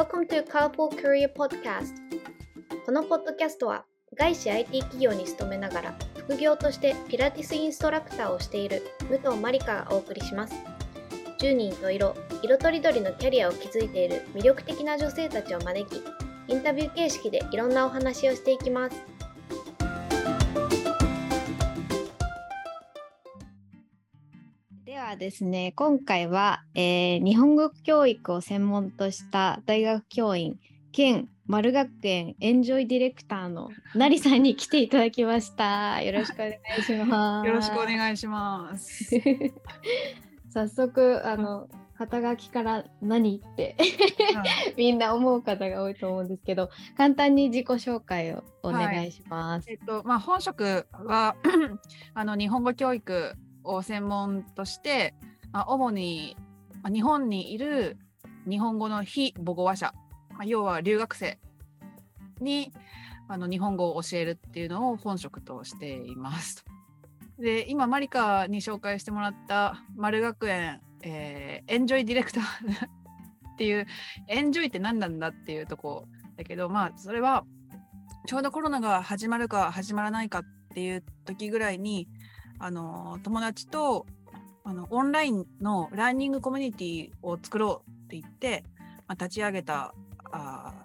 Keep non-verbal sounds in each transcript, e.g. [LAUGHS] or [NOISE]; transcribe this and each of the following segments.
Welcome to Carpool Career Podcast. このポッドキャストは外資 IT 企業に勤めながら副業としてピラティスインストラクターをしている武藤真理香がお送りします。10人と色色とりどりのキャリアを築いている魅力的な女性たちを招きインタビュー形式でいろんなお話をしていきます。はですね今回は、えー日本語教育を専門とした大学教員兼丸学園エンジョイディレクターのなりさんに来ていただきました。よろしくお願いします。よろしくお願いします。早速あの肩書きから何ってはいみんな思う方が多いと思うんですけど簡単に自己紹介をお願いします。えっとまあ本職は [CLEARS THROAT] あの日本語教育を専門として、まあ、主に日本にいる日本語の非母語話者、まあ、要は留学生にあの日本語を教えるっていうのを本職としています。で今マリカに紹介してもらった丸学園、えーエンジョイディレクター [LAUGHS] っていうエンジョイって何なんだっていうとこだけどまあそれはちょうどコロナが始まるか始まらないかっていう時ぐらいにあの友達とあのオンラインのラーニングコミュニティを作ろうって言って、まあ、立ち上げたあ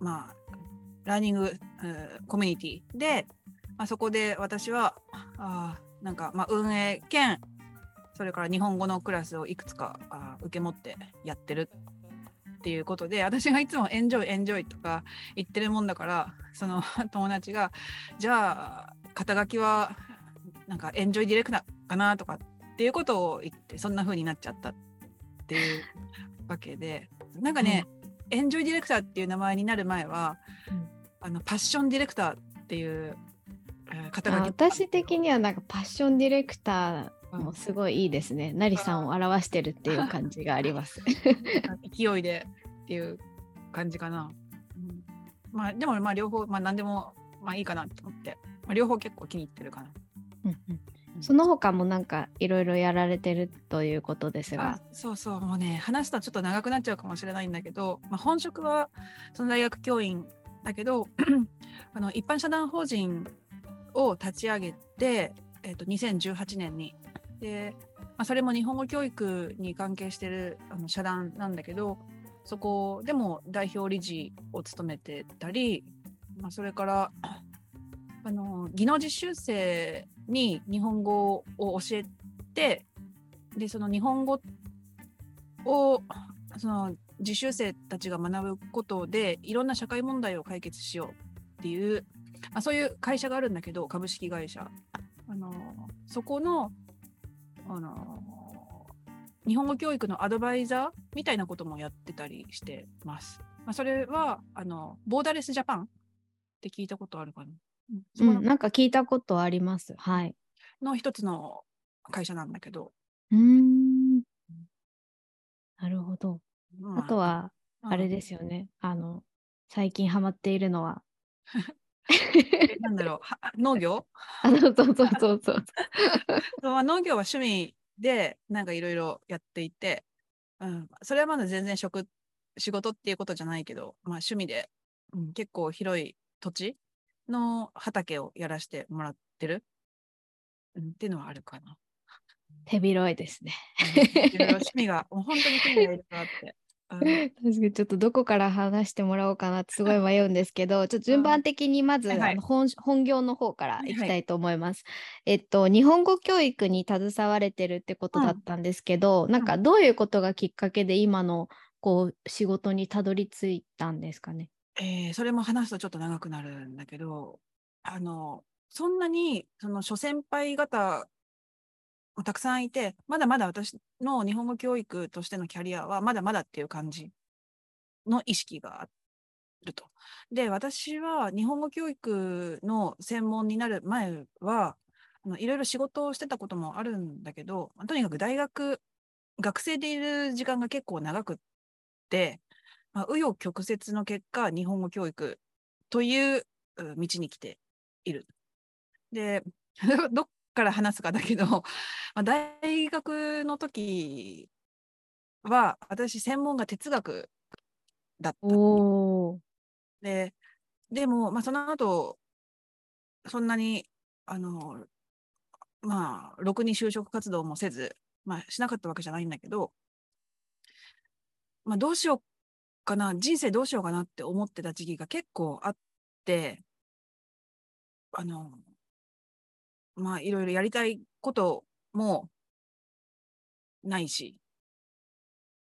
まあラーニング、コミュニティで、まあ、そこで私はあなんか、まあ、運営兼それから日本語のクラスをいくつかあ受け持ってやってるっていうことで私がいつもエンジョイエンジョイとか言ってるもんだからその [LAUGHS] 友達がじゃあ肩書きはなんかエンジョイディレクターかなとかっていうことを言ってそんな風になっちゃったっていうわけでなんかね、エンジョイディレクターっていう名前になる前は、うんあのパッションディレクターっていう、えー肩あ書き私的にはなんかパッションディレクターもすごいいいですね。なりさんを表してるっていう感じがあります。[LAUGHS] 勢いでっていう感じかな。うん、まあでもまあ両方まあ何でもまあいいかなと思って、まあ、両方結構気に入ってるかな。うんうんその他もなんかいろいろやられてるということですあが。そうそうもうね話すとちょっと長くなっちゃうかもしれないんだけど、まあ、本職はその大学教員だけど [CLEARS THROAT] あの一般社団法人を立ち上げて、えっと2018年にで、まあ、それも日本語教育に関係してるあの社団なんだけどそこでも代表理事を務めてたり、まあ、それからあの技能実習生に日本語を教えてでその日本語をその実習生たちが学ぶことでいろんな社会問題を解決しようっていう、あ、そういう会社があるんだけど株式会社あのそこのあの日本語教育のアドバイザーみたいなこともやってたりしてます。まあ、それはあのボーダレスジャパンって聞いたことあるかな、うんなんか聞いたことあります。はい。の一つの会社なんだけど、うーん。なるほど。まあとは、あれすですよね。あの、最近ハマっているのは、[LAUGHS] えなんだろうは農業？[LAUGHS] そうそうそうそう。[LAUGHS] そうまあ農業は趣味でなんかいろいろやっていて、うん、それはまだ全然職仕事っていうことじゃないけど、まあ、趣味で、うん、結構広い土地の畑をやらせてもらってる、うん、っていうのはあるかな。手広いですね。趣味がもう本当に趣味がいろいろあって。うん確かにちょっとどこから話してもらおうかなってすごい迷うんですけど、ちょっと順番的にまず、はいはいあの本本業の方からはいいきたいと思います。えっと、日本語教育に携われてるってことだったんですけど、なんかどういうことがきっかけで今のこう仕事にたどり着いたんですかね？えーそれも話すとちょっと長くなるんだけど、あの、そんなに、その諸先輩方もたくさんいて、まだまだ私の日本語教育としてのキャリアはまだまだっていう感じの意識があると。で、私は日本語教育の専門になる前は、あのいろいろ仕事をしてたこともあるんだけど、とにかく大学、学生でいる時間が結構長くって、まあ、紆余曲折の結果、日本語教育というう道に来ている。で、[LAUGHS] どっから話すかだけど、[LAUGHS] まあ、大学の時は、私、専門が哲学だった。で、でも、まあ、その後、そんなに、あの、まあ、ろくに就職活動もせず、まあ、しなかったわけじゃないんだけど、まあ、どうしようかな、人生どうしようかなって思ってた時期が結構あって、あの、まあ、いろいろやりたいこともないし、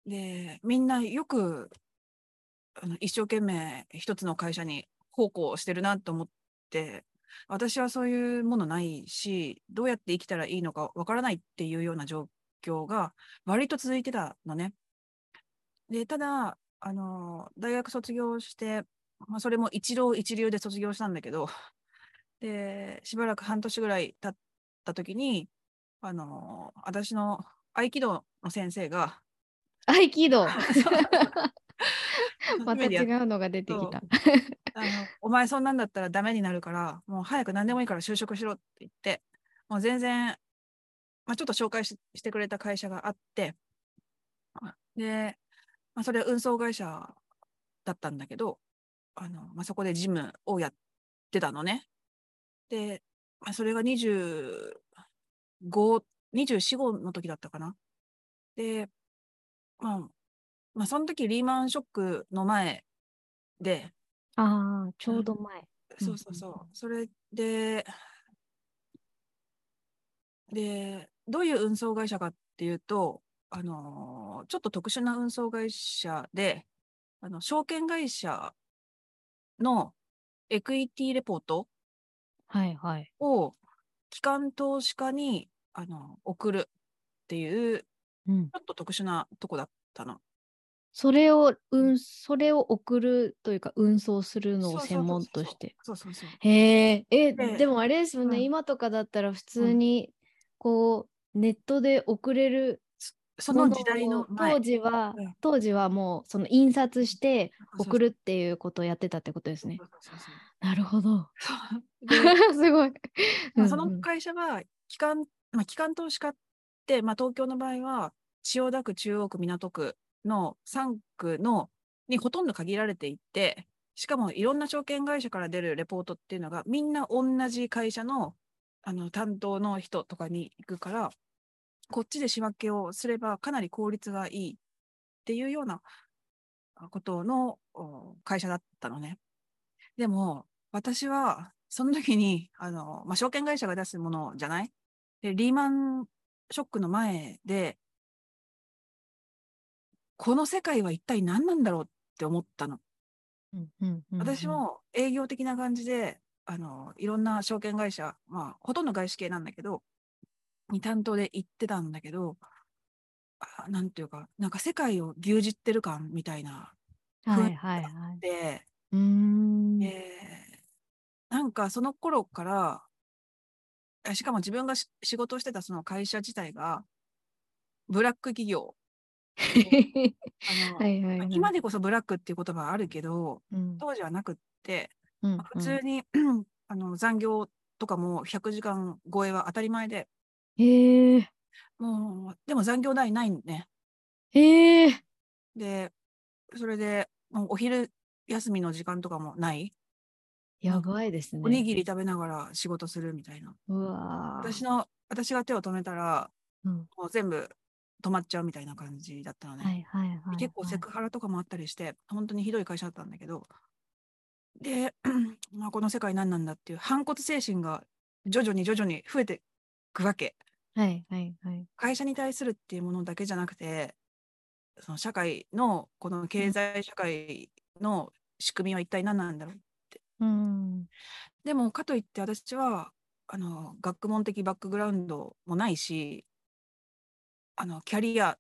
で、みんなよく、あの一生懸命一つの会社に奉公してるなと思って、私はそういうものないし、どうやって生きたらいいのかわからないっていうような状況が割と続いてたのね。で、ただ、あの、大学卒業して、まあ、それも一浪一流で卒業したんだけど、[LAUGHS] で、しばらく半年ぐらい経った時に、あの、私の合気道の先生が、合気道。[LAUGHS] [LAUGHS] また違うのが出てきた。あのお前そんなんだったらダメになるから、もう早く何でもいいから就職しろって言って、もう全然、まあ、ちょっと紹介ししてくれた会社があって、で、まあ、それは運送会社だったんだけど、あのまあ、そこで事務をやってたのね。で、まあ、それが25、24、5の時だったかな。で、まあ、まあ、その時リーマンショックの前で、ああ、ちょうど前。そうそうそう。それで、で、どういう運送会社かっていうと、あのーちょっと特殊な運送会社で、あの証券会社のエクイティレポートはいはい。を機関投資家にあの送るっていう、うんち。ょっと特殊なとこだったの。それを、うん、それを送るというか、運送するのを専門として。そうそうそう。へえ、え、ででもあれですよね、うん今とかだったら普通うんに、こう、ネットで送れるそものの時代の当時は、うん。当時はもう、その印刷して送るっていうことをやってたってことですね。なるほど。[LAUGHS] すごい。まあ、その会社は機関、まあ、機関投資家って、まあ、東京の場合は千代田区、中央区、港区の3区のにほとんど限られていて、しかもいろんな証券会社から出るレポートっていうのが、みんな同じ会社のあの担当の人とかに行くから、こっちで仕分けをすればかなり効率がいいっていうようなことのお会社だったのね。でも、私は、その時に、あの、まあ、証券会社が出すものじゃない？で、リーマンショックの前で、この世界は一体何なんだろうって思ったの。うんうんうんうん私も営業的な感じで、あの、いろんな証券会社、まあ、ほとんど外資系なんだけど、に担当で行ってたんだけど、あなんていうか、なんか世界を牛耳ってる感みたいな、はいはいはい。で、うーん。えーなんかその頃から、あしかも自分がし仕事をしてたその会社自体が、ブラック企業。[LAUGHS] はいはいはい。今でこそブラックっていう言葉はあるけど、うん当時はなくって、うんまあ普通に、あの残業とかも100時間超えは当たり前で、うんへえ。もう、でも残業代ないんね。へえ。で、それで、もうお昼休みの時間とかもない？やばいですね。おにぎり食べながら仕事するみたいな。うわー私の、私が手を止めたら、うんもう全部止まっちゃうみたいな感じだったのね。はいはいはいはい。結構セクハラとかもあったりして、本当にひどい会社だったんだけど、で、[CLEARS THROAT] まあ、この世界何なんだっていう反骨精神が徐々に徐々に増えていくわけ。はいはいはい。会社に対するっていうものだけじゃなくて、その社会の、この経済社会の仕組みは一体何なんだろう。うん。でも、かといって私は、あの、学問的バックグラウンドもないし、あの、キャリア、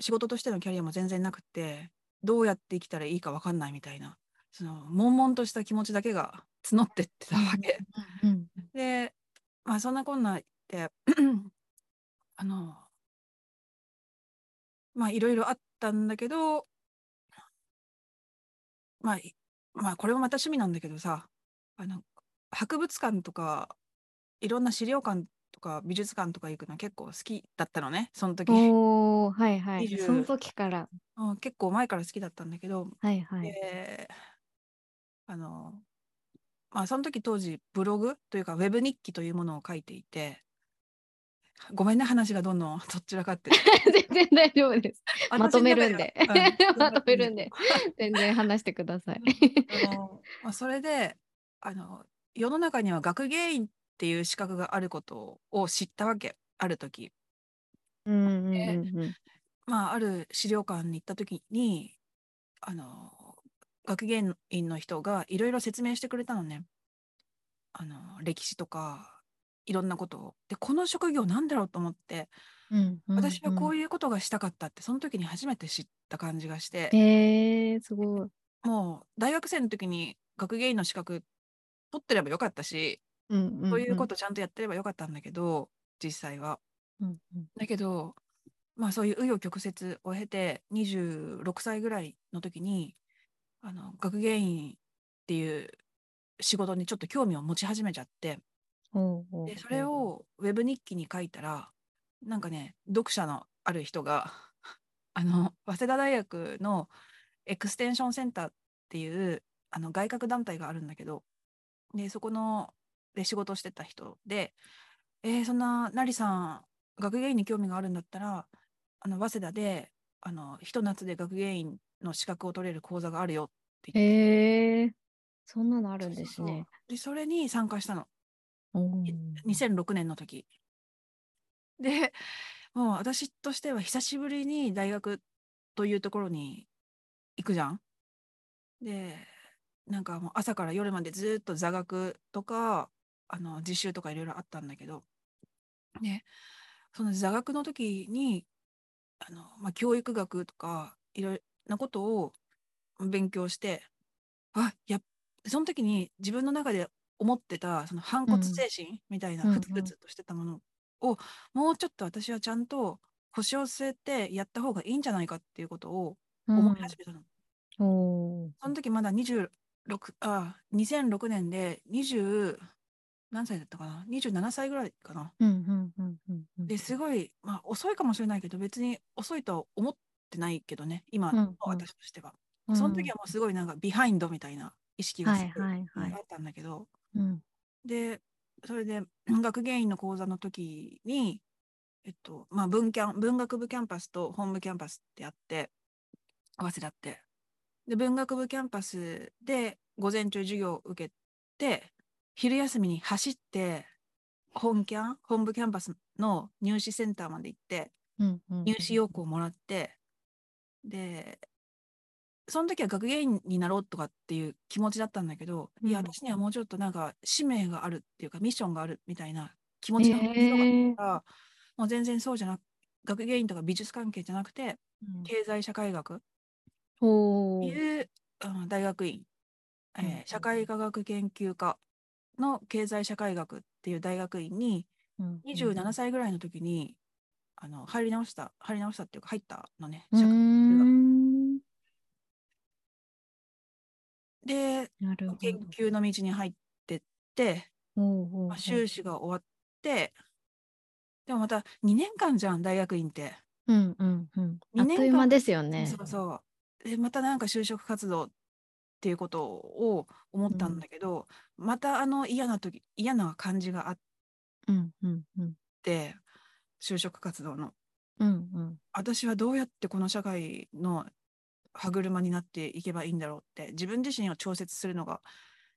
仕事としてのキャリアも全然なくて、どうやって生きたらいいか分かんないみたいな、その、悶々とした気持ちだけが募ってってたわけ。うん。で、まあ、そんなこんなで、あの、まあ、いろいろあったんだけど、まあ、いまあ、これもまた趣味なんだけどさ、あの、博物館とか、いろんな資料館とか美術館とか行くの結構好きだったのね、その時。おー、はいはい。20その時から。うん、結構前から好きだったんだけど、はいはい。であのまあその時当時ブログというかウェブ日記というものを書いていてごめんね話がどんどんどっちらかって。[LAUGHS] 全然大丈夫です。まとめるんで。うん。まとめるんで。[LAUGHS] [LAUGHS] 全然話してください。あのまあ、それであの世の中には学芸員っていう資格があることを知ったわけ。ある時。うんうんうんうん。まあある資料館に行った時にあの学芸員の人がいろいろ説明してくれたのね。あの歴史とかいろんなことをでこの職業なんだろうと思ってうんうん私はこういいうことがしたかったってその時に初めて知った感じがして、えー、すごい。もう大学生の時に学芸員の資格取ってればよかったし、うんうんうん。そういうことちゃんとやってればよかったんだけど実際は。うんうん。だけどまあそういう紆余曲折を経て26歳ぐらいの時にあの学芸員っていう仕事にちょっと興味を持ち始めちゃってでそれをウェブ日記に書いたらなんかね読者のある人が [LAUGHS] あの早稲田大学のエクステンションセンターっていうあの外郭団体があるんだけどでそこので仕事をしてた人で「えーそんななりさん学芸員に興味があるんだったらあの早稲田であのひと夏で学芸員の資格を取れる講座があるよ」って言ってへえー、そんなのあるんですそうそ。でそれに参加したの。2006年の時でもう私としては久しぶりに大学というところに行くじゃん。でなんかもう朝から夜までずっと座学とかあの実習とかいろいろあったんだけど。でその座学の時にあの、まあ、教育学とかいろいろなことを勉強してあやその時に自分の中で思ってたその反骨精神みたいなうんふつふつとしてたものを、もうちょっと私はちゃんと腰を据えてやった方がいいんじゃないかっていうことを思い始めたの。うん、その時まだ26あ2006年で20何歳だったかな？27歳ぐらいかな。うんうんうんうんうん。ですごい、まあ、遅いかもしれないけど別に遅いとは思ってないけどね今のうんうん。私としては。その時はもうすごいなんかビハインドみたいな意識があったんだけど、うんでそれで学芸員の講座の時に、えっとまあ、文キャン文学部キャンパスと本部キャンパスってあって早稲田って。で文学部キャンパスで午前中授業を受けて昼休みに走って本キャン本部キャンパスの入試センターまで行ってうんうん、入試要項をもらってでその時は学芸員になろうとかっていう気持ちだったんだけど、いやうん私にはもうちょっとなんか使命があるっていうかミッションがあるみたいな気持ちが強かったから、もう全然そうじゃなく学芸員とか美術関係じゃなくてうん。経済社会学おーいう、うん大学院、えーうん社会科学研究科の経済社会学っていう大学院にうん。27歳ぐらいの時に、あの入り直した入り直したっていうか入ったのね。社会んで。研究の道に入ってって、修士が終わってでもまた2年間じゃん大学院って。うんうんうん。あ二年間っという間ですよね。そうそうでまたなんか就職活動っていうことを思ったんだけど、またあの嫌な時嫌な感じがあっうんうんうんて就職活動のうんうん私はどうやってこの社会の歯車になっていけばいいんだろうって自分自身を調節するのが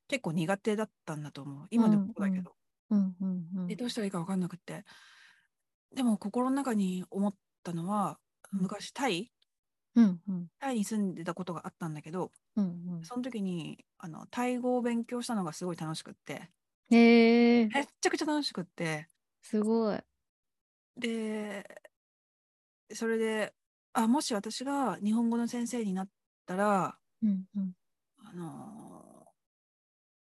結構苦手だったんだと思う。今でもそうだけど、うんうんうんでどうしたらいいか分かんなくって。でも心の中に思ったのはうん。昔タイうんうん。タイに住んでたことがあったんだけどうんうん。その時にあのタイ語を勉強したのがすごい楽しくって。へえ。めっちゃくちゃ楽しくって。すごい。でそれであもし私が日本語の先生になったらうんうん。あの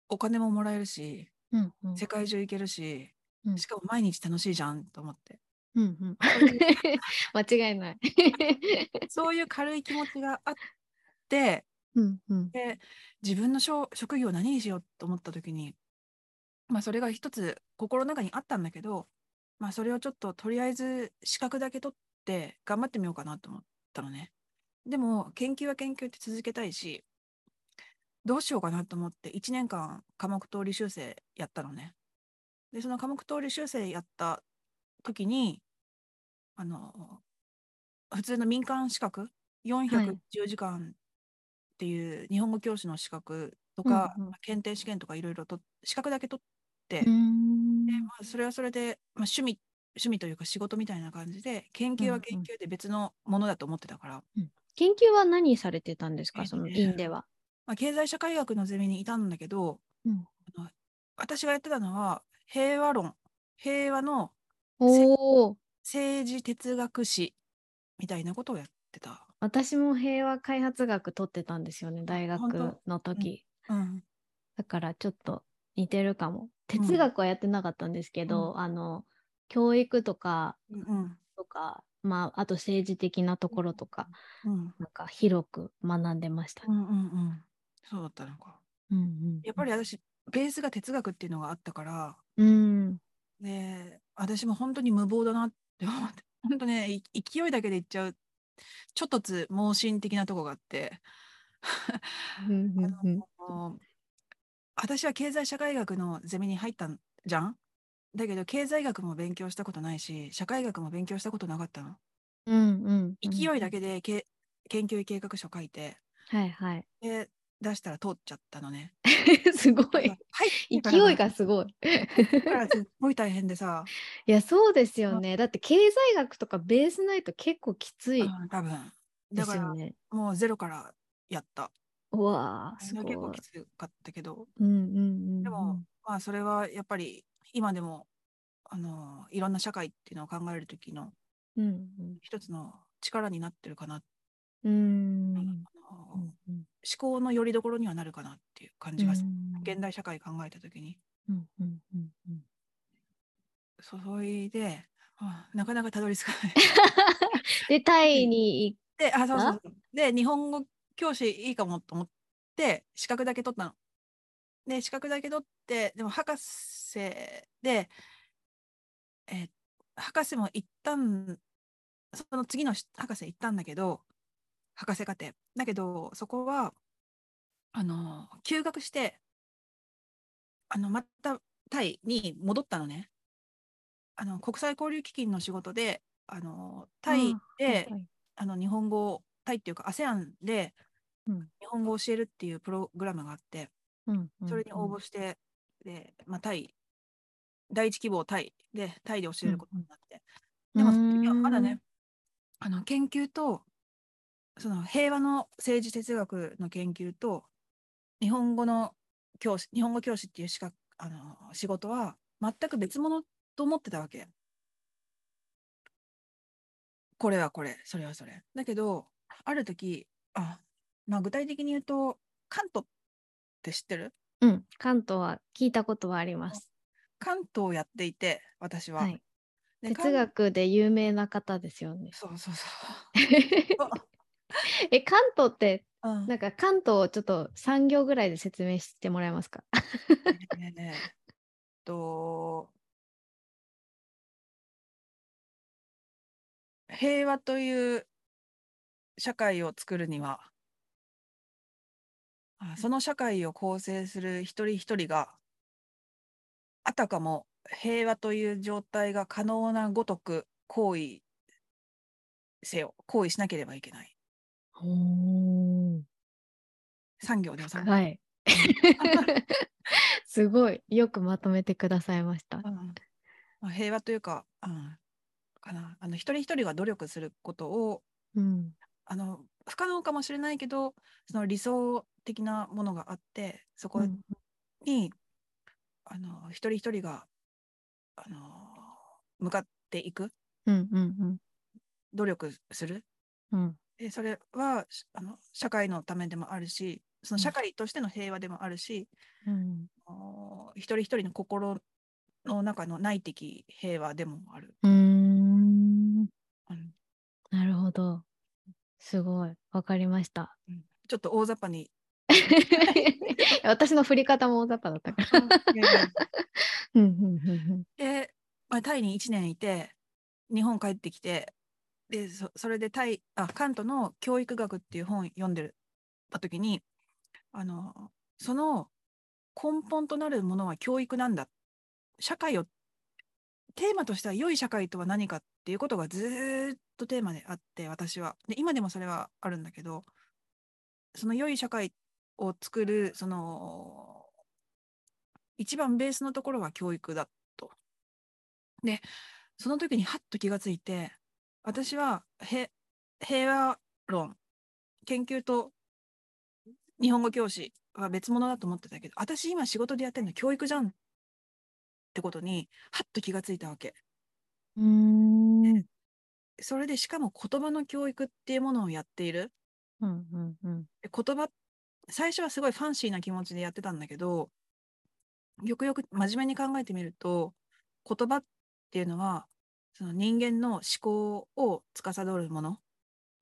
お金ももらえるしうんうん。世界中行けるし、うん。しかも毎日楽しいじゃんと思って。うんうん。[LAUGHS] 間違いない。[LAUGHS] そういう軽い気持ちがあってうんうん。で自分の職業を何にしようと思った時にまあそれが一つ心の中にあったんだけどまあそれをちょっととりあえず資格だけ取って頑張ってみようかなと思ったのね。でも研究は研究って続けたいしどうしようかなと思って1年間科目通り修正やったのね。でその科目通り修正やった時にあの普通の民間資格410時間っていう日本語教師の資格とか、うんうん検定試験とかいろいろと資格だけ取って、でまあ、それはそれで、まあ、趣味趣味というか仕事みたいな感じで研究は研究で別のものだと思ってたから、研究は何されてたんですか、その院では。まあ、経済社会学のゼミにいたんだけど、うん。あの私がやってたのは平和論平和の政治哲学史みたいなことをやってた。私も平和開発学取ってたんですよね、大学の時。うん。だからちょっと似てるかも。うん。哲学はやってなかったんですけど、あの教育とかうん。とか、まあ、あと政治的なところとか、うん。なんか広く学んでました。うんうんうん。そうだったのか。うんうんやっぱり私ベースが哲学っていうのがあったからうん。で私も本当に無謀だなって思って [LAUGHS] 本当ねい勢いだけでいっちゃうちょっとつ盲信的なとこがあってうんうんうん [LAUGHS] あの私は経済社会学のゼミに入ったんじゃんだけど経済学も勉強したことないし社会学も勉強したことなかったの。うんうんうん勢いだけでけ研究計画書書いてはいはい。で出したら通っちゃったのね。[LAUGHS] すごい。はい勢いがすごい。だからすっごい大変でさ、[LAUGHS] いや、そうですよね。だって経済学とかベースないと結構きついうん多分でだから。もうゼロからやった。うわあ、す結構ごいき。つかったけど、うんうんうんうん。でも、まあそれはやっぱり今でもあのいろんな社会っていうのを考える時の一つの力になってるかな、うん。思うん考の拠り所にはなるかなっていう感じが現代社会考えた時に。うんうんうんうんそれで、まあなかなかたどり着かない。[LAUGHS] で、タイに行で、あ、そうそうそう。で、日本語教師いいかもと思って、資格だけ取ったの。で、資格だけ取って、でも博士で、えー博士も行ったん、その次のし博士行ったんだけど、博士課程。だけど、そこは、あの、休学して、あの、またタイに戻ったのね。あの、国際交流基金の仕事で、あの、タイで、あの日本語をタイっていうか ASEAN でうん日本語を教えるっていうプログラムがあってうんうんそれに応募して、で、まあ、タイ第一希望タイでタイで教えることになって、でもまだねあの研究とその平和の政治哲学の研究と日本語の教師日本語教師っていう資格あの仕事は全く別物と思ってたわけ。これはこれそれはそれ。だけどある時あ、まあ、具体的に言うと関東って知ってる？うん、関東は聞いたことはあります。関東をやっていて私は。はい。で哲学で有名な方ですよね。関そうそうそう。[LAUGHS] え、関東って、うんなんか関東をちょっと3行ぐらいで説明してもらえますか？ねねえっと平和という社会を作るにはあその社会を構成する一人一人があたかも平和という状態が可能なごとく行為せよ行為しなければいけないお産業ではい。[LAUGHS] すごい。よくまとめてくださいました。うんまあ、平和というか、うん、かなあの一人一人が努力することをうん。あの不可能かもしれないけどその理想的なものがあってそこうんに、あの一人一人があの向かっていくうんうん努力するうん。うん。でそれはしあの社会のためでもあるしその社会としての平和でもあるし、うん。一人一人の心の中の内的平和でもある。うーん。うんなるほど。すごい。わかりました。うんちょっと大雑把に。[LAUGHS] 私の振り方も大雑把だったから。で、まあ、タイに1年いて日本帰ってきてでそそれでタイあカントの「教育学」っていう本読んでるた時にあのその根本となるものは教育なんだ社会をテーマとしては良い社会とは何かっっていうことがずっとテーマであって私はで今でもそれはあるんだけどその良い社会を作るその一番ベースのところは教育だと。でその時にハッと気がついて私は平和論研究と日本語教師は別物だと思ってたけど私今仕事でやってるの教育じゃんってことにハッと気がついたわけ。うん。それでしかも言葉の教育っていうものをやっている。うんうんうん。で言葉最初はすごいファンシーな気持ちでやってたんだけどよくよく真面目に考えてみると言葉っていうのはその人間の思考を司るもの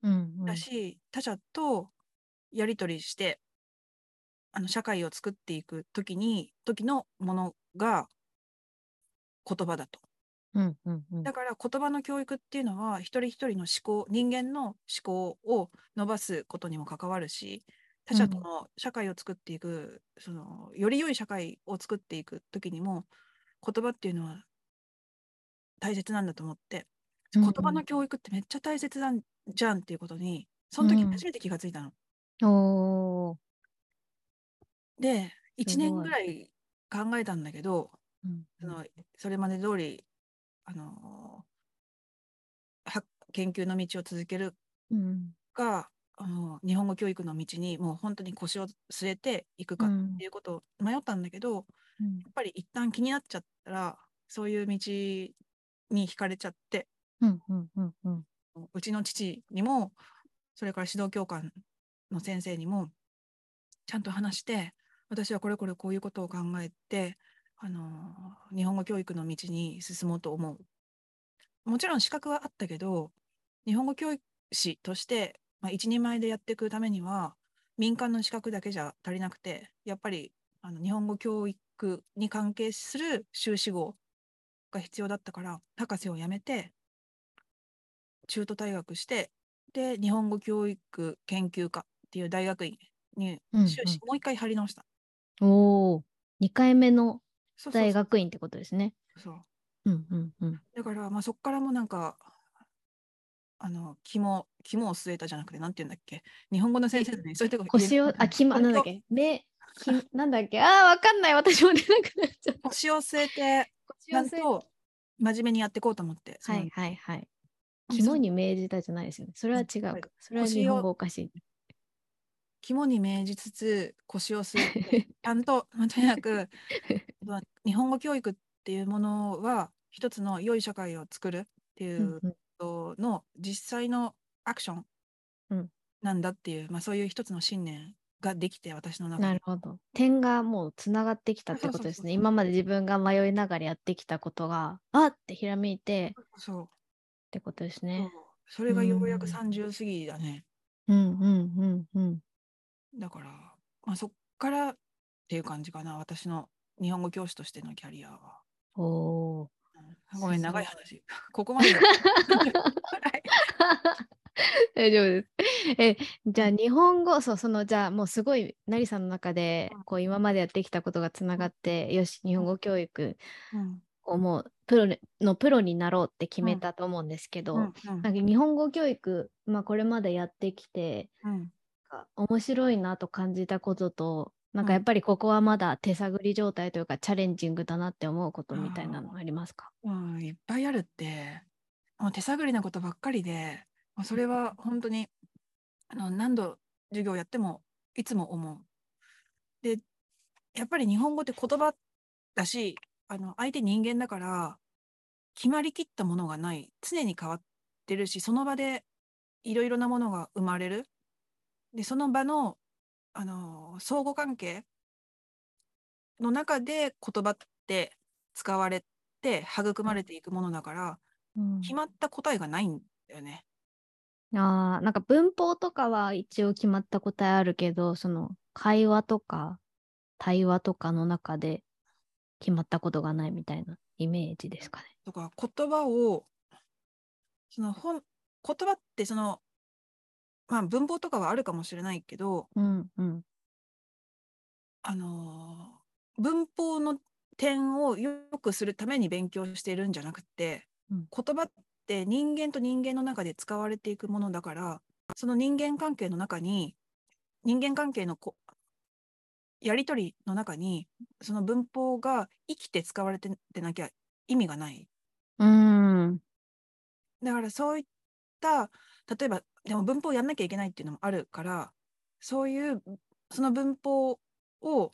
うんうんだし、他者とやり取りしてあの社会を作っていく時に時のものが言葉だと。うんうんうん。だから言葉の教育っていうのは一人一人の思考人間の思考を伸ばすことにも関わるし他者との社会を作っていく、そのより良い社会を作っていく時にも言葉っていうのは大切なんだと思ってうんうん。言葉の教育ってめっちゃ大切なんじゃんっていうことにその時うん初めて気がついたの。おー。で1すごい。年ぐらい考えたんだけどうん。そのそれまで通りあのは研究の道を続けるうん。かあの日本語教育の道にもう本当に腰を据えていくかっていうことを迷ったんだけど、うん。やっぱり一旦気になっちゃったらそういう道に惹かれちゃってうんうんうんうん。うちの父にもそれから指導教官の先生にもちゃんと話して私はこれこれこういうことを考えてあの日本語教育の道に進もうと思う。もちろん資格はあったけど日本語教師として、まあ、一人前でやっていくためには民間の資格だけじゃ足りなくてやっぱりあの日本語教育に関係する修士号が必要だったから博士を辞めて中途退学してで日本語教育研究科っていう大学院にうんうん修士、もう一回入り直した。おお2回目の大学院ってことですね。そう。うんうんうん。だから、まあ、そこからもなんかあの肝肝を据えたじゃなくてなんて言うんだっけ？日本語の先生でね。そういうとこ腰をあきまなんだっけ？目きなんだっけ？あーわかんない。私も出なくなっちゃった。腰を据えてちゃんと真面目にやっていこうと思ってはいはいはい。肝に銘じたじゃないですよね。それは違うか。はい。それは日本語おかしい。肝に銘じつつ腰を据えて [LAUGHS] ちゃんと、まあとにかくまあ日本語教育っていうものは一つの良い社会を作るっていうの実際のアクションうんなんだっていう、まあ、そういう一つの信念ができて私の中でなるほど。点がもうつながってきたってことですね。今まで自分が迷いながらやってきたことが、あってひらめいてっそうてことですね。それがようやくうん30過ぎだねうんうんうんうん。だから、まあ、そっからっていう感じかな。私の日本語教師としてのキャリアは、おごめん長い話。[LAUGHS] ここまで。[LAUGHS] 大丈夫です。え、じゃあ日本語、そう、その、じゃあもうすごい、なりさんの中でうん、こう今までやってきたことがつながって、よし、日本語教育うん。をもうプロにのプロになろうって決めたと思うんですけど、うん。うん。なんか日本語教育、まあこれまでやってきて、うんか面白いなと感じたことと、なんかうん。やっぱりここはまだ手探り状態というかチャレンジングだなって思うことみたいなのありますか？うん、いっぱいあるって、もう手探りなことばっかりで、それは本当にあの何度授業やってもいつも思う。で、やっぱり日本語って言葉だし、あの相手人間だから、決まりきったものがない、常に変わってるし、その場でいろいろなものが生まれる。で、その場の、あの相互関係の中で言葉って使われて育まれていくものだから、うん決まった答えがないんだよね。あーなんか文法とかは一応決まった答えあるけど、その会話とか対話とかの中で決まったことがないみたいなイメージですかね。とか言葉をその本言葉ってその、まあ、文法とかはあるかもしれないけど、うんうん。あのー文法の点を良くするために勉強しているんじゃなくて、うん。言葉って人間と人間の中で使われていくものだからその人間関係の中に人間関係のこやり取りの中にその文法が生きて使われてなきゃ意味がない。うん。だからそういった例えばでも文法をやんなきゃいけないっていうのもあるからそういうその文法を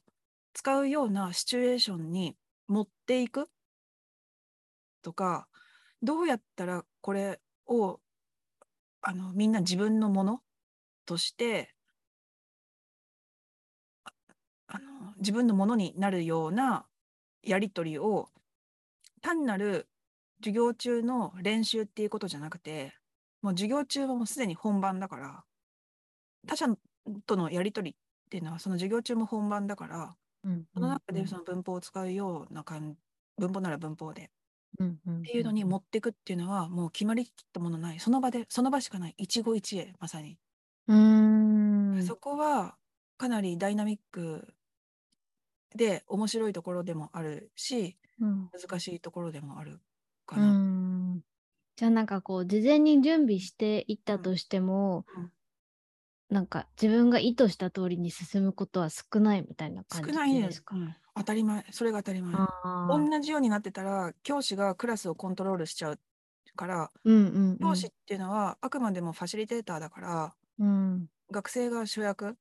使うようなシチュエーションに持っていくとかどうやったらこれをあのみんな自分のものとしてああの自分のものになるようなやり取りを単なる授業中の練習っていうことじゃなくてもう授業中はもうすでに本番だから他者とのやり取りっていうのはその授業中も本番だからうんその中でその文法を使うような感文法なら文法でうんうんっていうのに持っていくっていうのはもう決まりきったものない。その場でその場しかない。一期一会まさに、うん。そこはかなりダイナミックで面白いところでもあるしうん。難しいところでもあるかうな。んじゃあなんかこう事前に準備していったとしても、うん。なんか自分が意図した通りに進むことは少ないみたいな感じ少ないでか。です。すうん。当たり前。それが当たり前。同じようになってたら教師がクラスをコントロールしちゃうからうんうんうん。教師っていうのはあくまでもファシリテーターだからうん。学生が主役。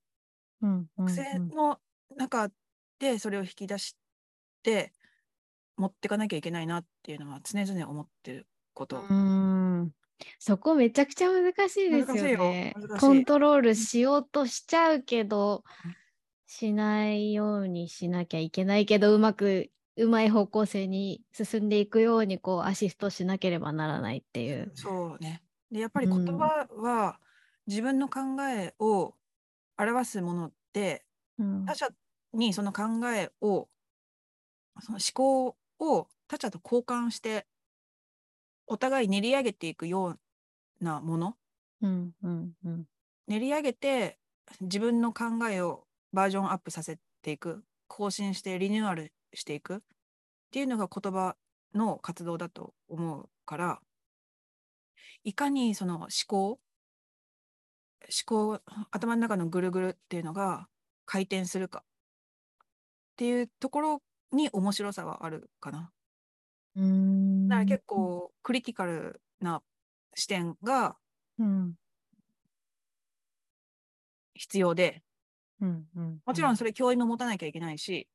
うん。学生の中でそれを引き出して持ってかなきゃいけないなっていうのは常々思ってること。うんそこめちゃくちゃ難しいですよね難しいコントロールしようとしちゃうけどうんしないようにしなきゃいけないけどうまくうまい方向性に進んでいくようにこうアシストしなければならないっていう。そうね。でやっぱりうん言葉は自分の考えを表すものでうん他者にその考えをその思考を他者と交換してお互い練り上げていくようなもの。うんうんうん。練り上げて自分の考えをバージョンアップさせていく。更新してリニューアルしていく。っていうのが言葉の活動だと思うから。いかにその思考思考頭の中のぐるぐるっていうのが回転するか。っていうところに面白さはあるかな。うーん。だから結構クリティカルな視点がうん。必要で、うんうんもちろんそれ教員も持たなきゃいけないし、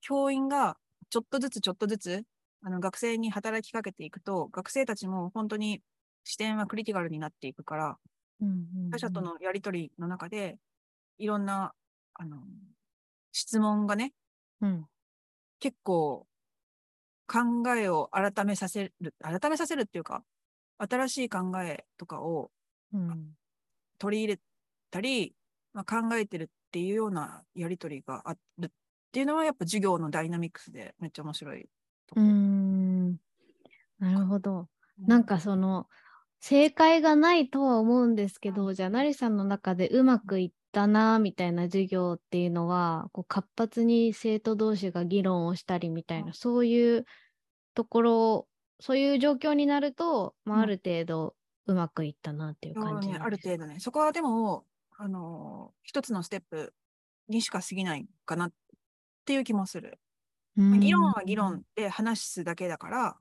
教員がちょっとずつちょっとずつあの学生に働きかけていくと、学生たちも本当に視点はクリティカルになっていくから、うんうんうん。他者とのやり取りの中で、いろんなあの質問がね、うん。結構考えを改めさせる、改めさせるっていうか、新しい考えとかをうん。取り入れたり、まあ、考えてるっていうようなやり取りがあるっていうのはやっぱ授業のダイナミックスでめっちゃ面白いとこう。ーん。なるほど。うん。なんかその正解がないとは思うんですけど、じゃあ、なりさんの中でうまくいったなみたいな授業っていうのは、こう活発に生徒同士が議論をしたりみたいな、うんそういうところ、そういう状況になると、まあ、うんある程度うまくいったなっていう感じなんですある程度ね。そこはでも、あのー一つのステップにしか過ぎないかなっていう気もする。まあ議論は議論で話すだけだから、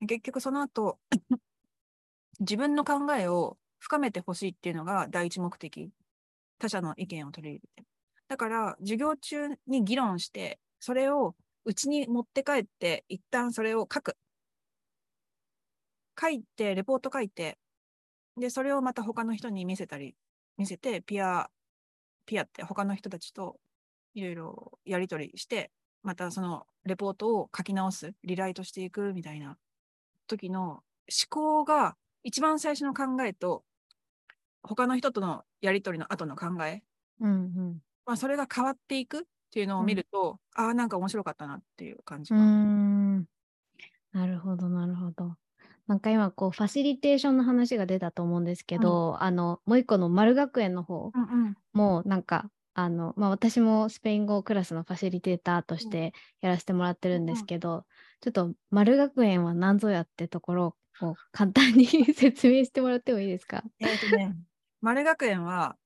結局その後、[LAUGHS] 自分の考えを深めてほしいっていうのが第一目的。他者の意見を取り入れて。だから、授業中に議論して、それをうちに持って帰って、一旦それを書く。書いて、レポート書いて、で、それをまた他の人に見せたり、見せて、ピア、ピアって他の人たちといろいろやり取りして、またそのレポートを書き直す、リライトしていくみたいな時の思考が一番最初の考えと他の人とのやり取りの後の考え、うんうん。まあ、それが変わっていくっていうのを見ると、ああ、なんか面白かったなっていう感じが。ん。なるほど、なるほど。なんか今こうファシリテーションの話が出たと思うんですけど、あのもう一個の丸学園の方うんうん。もなんかあの、まあ、私もスペイン語クラスのファシリテーターとしてやらせてもらってるんですけど、ちょっと丸学園は何ぞやってところを簡単に [LAUGHS] 説明してもらってもいいですか？えーとね、丸学園は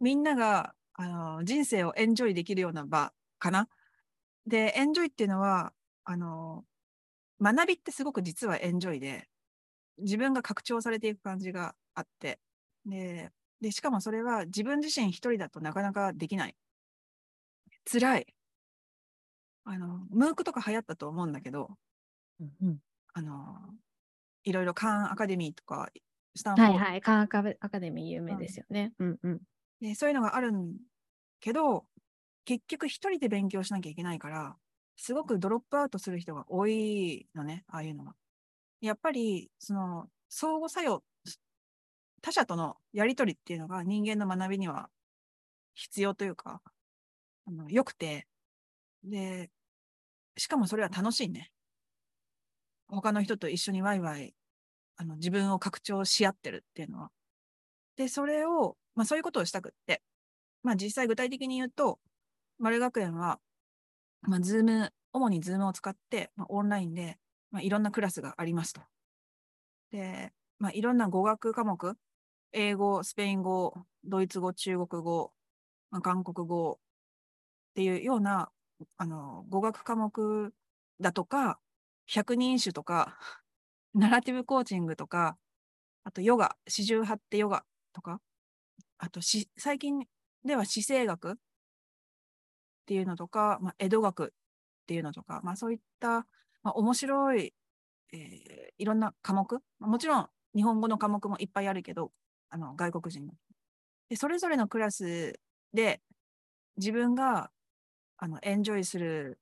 みんながあの人生をエンジョイできるような場かな？で、エンジョイっていうのはあの学びってすごく実はエンジョイで自分が拡張されていく感じがあってででしかもそれは自分自身一人だとなかなかできない。辛い。あのムークとか流行ったと思うんだけどうんあのいろいろカーンアカデミーとかスタンフォードはいはい、カンアカデミー有名ですよね。うんうん。でそういうのがあるんけど結局一人で勉強しなきゃいけないからすごくドロップアウトする人が多いのねああいうのが。やっぱりその相互作用他者とのやり取りっていうのが人間の学びには必要というかあの良くてでしかもそれは楽しいね。他の人と一緒にワイワイあの自分を拡張し合ってるっていうのは。で、それを、まあそういうことをしたくって、まあ実際具体的に言うと、丸学園は、まあズーム、主にズームを使って、まあ、オンラインで、まあ、いろんなクラスがありますと。で、まあいろんな語学科目、英語、スペイン語、ドイツ語、中国語、まあ、韓国語っていうような、あの、語学科目だとか、百人一首とか、ナラティブコーチングとか、あとヨガ、四十八手ヨガとか、あとし最近では姿勢学っていうのとか、まあ、江戸学っていうのとか、まあ、そういった、まあ、面白い、えーいろんな科目、もちろん日本語の科目もいっぱいあるけど、あの外国人の。でそれぞれのクラスで自分があのエンジョイする、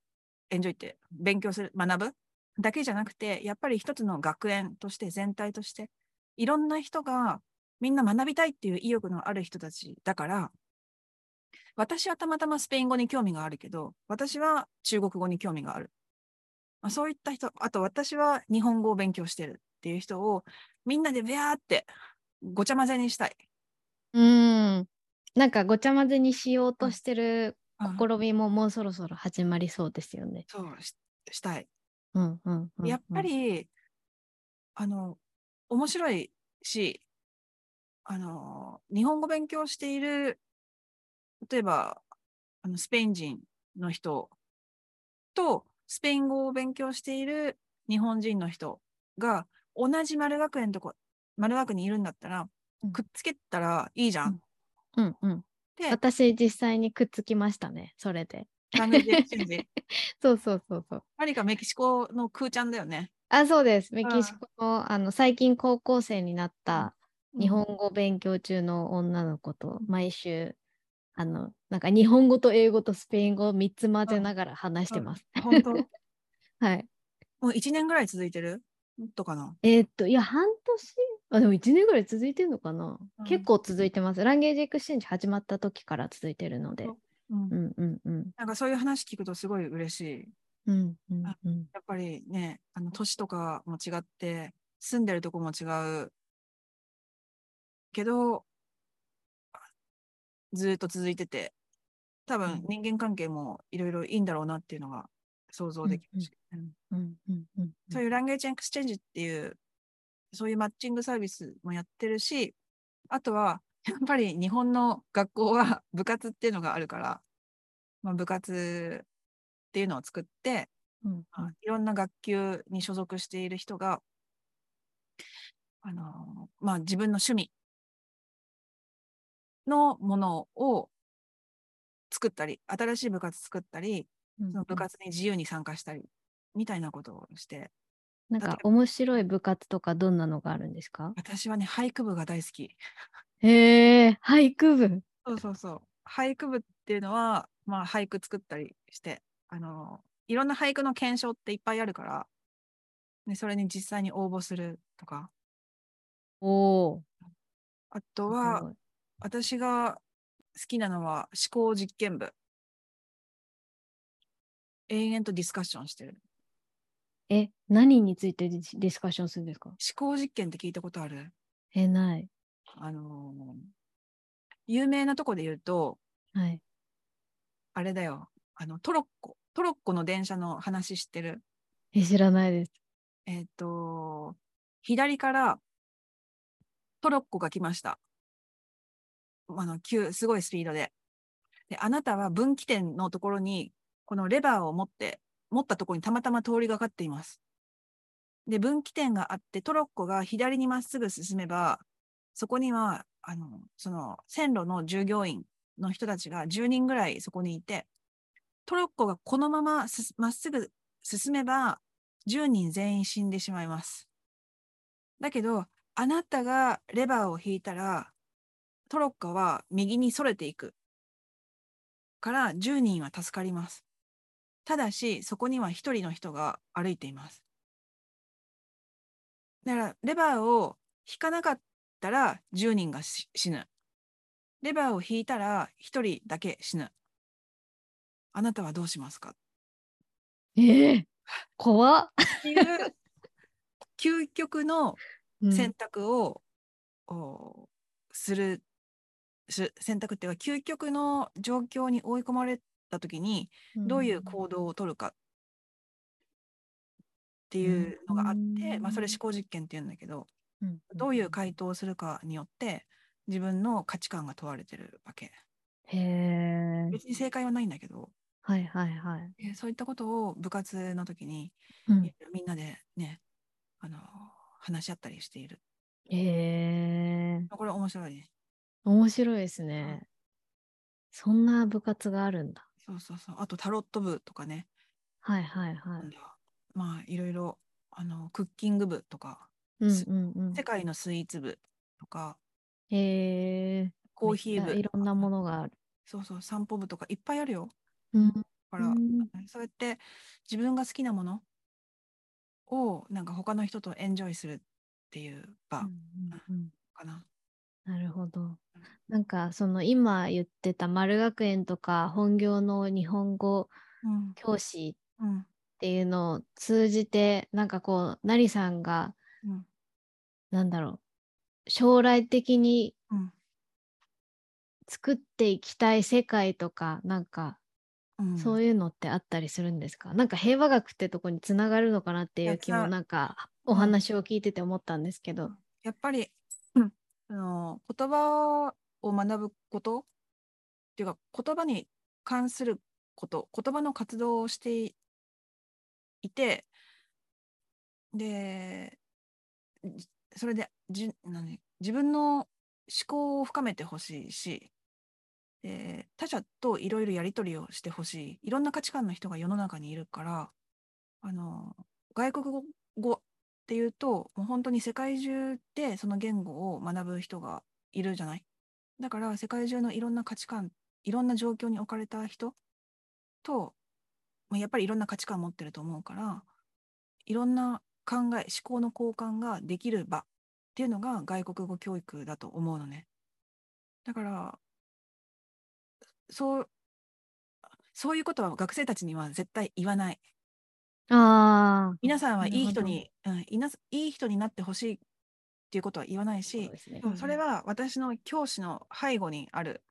エンジョイって勉強する、学ぶだけじゃなくて、やっぱり一つの学園として、全体として、いろんな人がみんな学びたいっていう意欲のある人たちだから、私はたまたまスペイン語に興味があるけど、私は中国語に興味がある。まあ、そういった人、あと私は日本語を勉強してるっていう人をみんなでビャーってごちゃ混ぜにしたい。うーん。なんかごちゃ混ぜにしようとしてるうん試みももうそろそろ始まりそうですよね。そうししたい。うんうんうん、やっぱ、り、あの、面白いし、あの、日本語勉強している、例えば、あのスペイン人の人と、スペイン語を勉強している日本人の人が、同じ丸学園とこ、丸学にいるんだったらうん、くっつけたらいいじゃん。うんうん。で、私実際にくっつきましたね、それで。 language exchange。[LAUGHS] そうそうそうそう。マリカメキシコのクーちゃんだよね。あ、そうです。メキシコの、あの、最近高校生になったうん日本語勉強中の女の子と毎週、あの、なんか日本語と英語とスペイン語を3つ混ぜながら話してます。本当？[LAUGHS] はい。もう1年ぐらい続いてる？もっとかな。えーっと、いや、半年、あ、でも1年ぐらい続いてるのかな、うん結構続いてます。 language exchange 始まった時から続いてるので。うんうんうんかそういう話聞くとすごい嬉しい。うんうんあうん。やっぱりね、あの年とかも違って、住んでるとこも違うけど、ずーっと続いてて、多分人間関係もいろいろいいんだろうなっていうのが想像できるし、そういう language exchange っていう、そういうマッチングサービスもやってるし、あとは、やっぱり日本の学校は部活っていうのがあるから、まあ、部活っていうのを作って、うんあいろんな学級に所属している人が、あのまあ、自分の趣味のものを作ったり、新しい部活作ったり、うんその部活に自由に参加したり、みたいなことをして、なんか面白い部活とかどんなのがあるんですか？私はね、俳句部が大好き。[LAUGHS] へえ、俳句部。そうそうそう。俳句部っていうのは、まあ、俳句作ったりして、あのいろんな俳句の検証っていっぱいあるから、でそれに実際に応募するとか、おお。あとは、私が好きなのは思考実験部。延々とディスカッションしてる。え、何についてディスディスカッションするんですか？思考実験って聞いたことある？え、ない。あのー有名なとこで言うと、はい。あれだよ。あの、トロッコ。トロッコの電車の話知ってる？え、知らないです。えっ、と、左からトロッコが来ました。あの、急、すごいスピードで。で、あなたは分岐点のところに、このレバーを持って、持ったところにたまたま通りがかっています。で、分岐点があって、トロッコが左にまっすぐ進めば、そこには、あの、その線路の従業員の人たちが10人ぐらいそこにいて、トロッコがこのまままっすぐ進めば、10人全員死んでしまいます。だけど、あなたがレバーを引いたら、トロッコは右にそれていく。から10人は助かります。ただし、そこには1人の人が歩いています。だから、レバーを引かなかったら10人が死ぬ。レバーを引いたら1人だけ死ぬ。あなたはどうしますか？えー、怖っ。っていう究極のうん。選択を、おするす選択っていうか究極の状況に追い込まれた時にどういう行動を取るかっていうのがあって、まあ、それ思考実験っていうんだけどうん。どういう回答をするかによって自分の価値観が問われてるわけへえ。別に正解はないんだけどはいはいはい。えそういったことを部活の時にうん、みんなでねあの話し合ったりしているへえ。これ面白いね面白いですね。そんな部活があるんだ。そうそうそうあとタロット部とかねはいはいはい。まあいろいろあのクッキング部とかうんすうんうん世。界のスイーツ部とかへえ。コーヒー部いろんなものがある。そうそう散歩部とかいっぱいあるようん。だから、うんそうやって自分が好きなものをなんか他の人とエンジョイするっていう場うんうんかな。なるほど。なんかその今言ってた丸学園とか本業の日本語うん教師うんっていうのを通じてなんかこうなりさんがうんなんだろう将来的にうん。作っていきたい世界とかなんかうん。そういうのってあったりするんですか、なんか平和学ってとこにつながるのかなっていう気もなんかうん。お話を聞いてて思ったんですけど。やっぱり、うん。あの言葉を学ぶこと？っていうか言葉に関すること。言葉の活動をしていてでじそれでじ何？自分の思考を深めてほしいしで他者といろいろやり取りをしてほしい。いろんな価値観の人が世の中にいるからあの外国語っていうともう本当に世界中でその言語を学ぶ人がいるじゃない？だから世界中のいろんな価値観いろんな状況に置かれた人とまやっぱりいろんな価値観を持ってると思うからいろんな考え思考の交換ができる場っていうのが外国語教育だと思うのねだからそうそういうことは学生たちには絶対言わないああ。皆さんはいい人に、うん、いないい人になってほしいっていうことは言わないそうし、ですねでもそれは私の教師の背後にある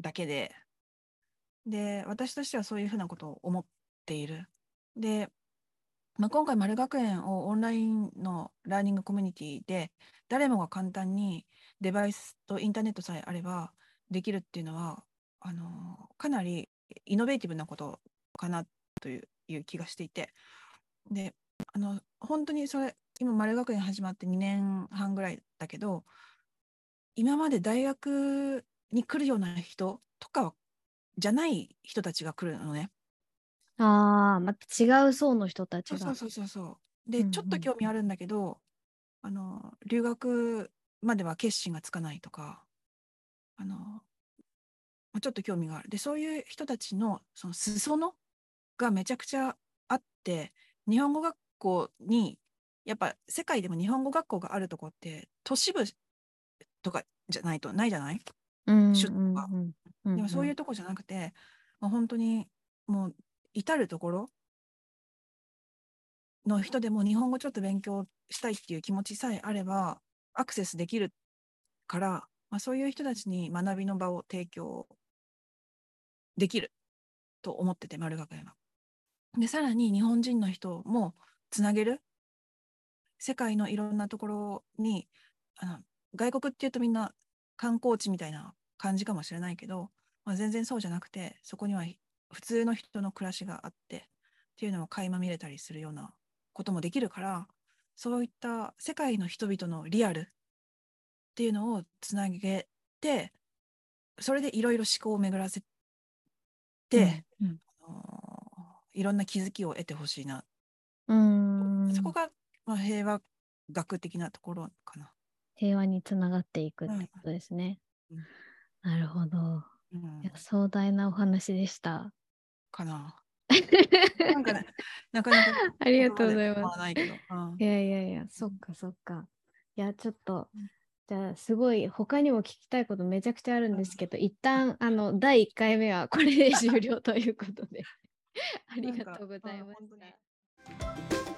だけで、で、私としてはそういうふうなことを思っている。で、まあ、今回、丸学園をオンラインのラーニングコミュニティで、誰もが簡単にデバイスとインターネットさえあればできるっていうのは、あのかなりイノベーティブなことかなという気がしていて、で、あの本当にそれ、今、丸学園始まって2年半ぐらいだけど、今まで大学に来るような人とかじゃない人たちが来るのね。ああ、また違う層の人たちが。そうそうそうそうそう。で、うんうんちょっと興味あるんだけど、あの留学までは決心がつかないとか、あのまあちょっと興味がある。で、そういう人たちのその裾野がめちゃくちゃあって、日本語学校に、やっぱ世界でも日本語学校があるとこって、都市部とかじゃないとないじゃない？うんシュッとかうんうんでもそういうとこじゃなくて、もう本当にもう至るところの人でも日本語ちょっと勉強したいっていう気持ちさえあればアクセスできるから、まあ、そういう人たちに学びの場を提供できると思ってて丸学園は。でさらに日本人の人もつなげる世界のいろんなところにあの外国っていうとみんな観光地みたいな感じかもしれないけど、まあ、全然そうじゃなくてそこには普通の人の暮らしがあってっていうのを垣間見れたりするようなこともできるからそういった世界の人々のリアルっていうのをつなげてそれでいろいろ思考を巡らせて、うんあのいろんな気づきを得てほしいな、うん、そこが、まあ、平和学的なところかな。平和につながっていくってことですね。うんなるほど。うんいや壮大なお話でした。かな。[LAUGHS] なんかね、なかなか [LAUGHS] ありがとうございます。はないけど。うんいやいやいや、そっかそっか。いや、ちょっとうん、じゃあ、すごい、他にも聞きたいことめちゃくちゃあるんですけど、一旦、あの、第1回目はこれで終了ということで、[LAUGHS] ありがとうございました。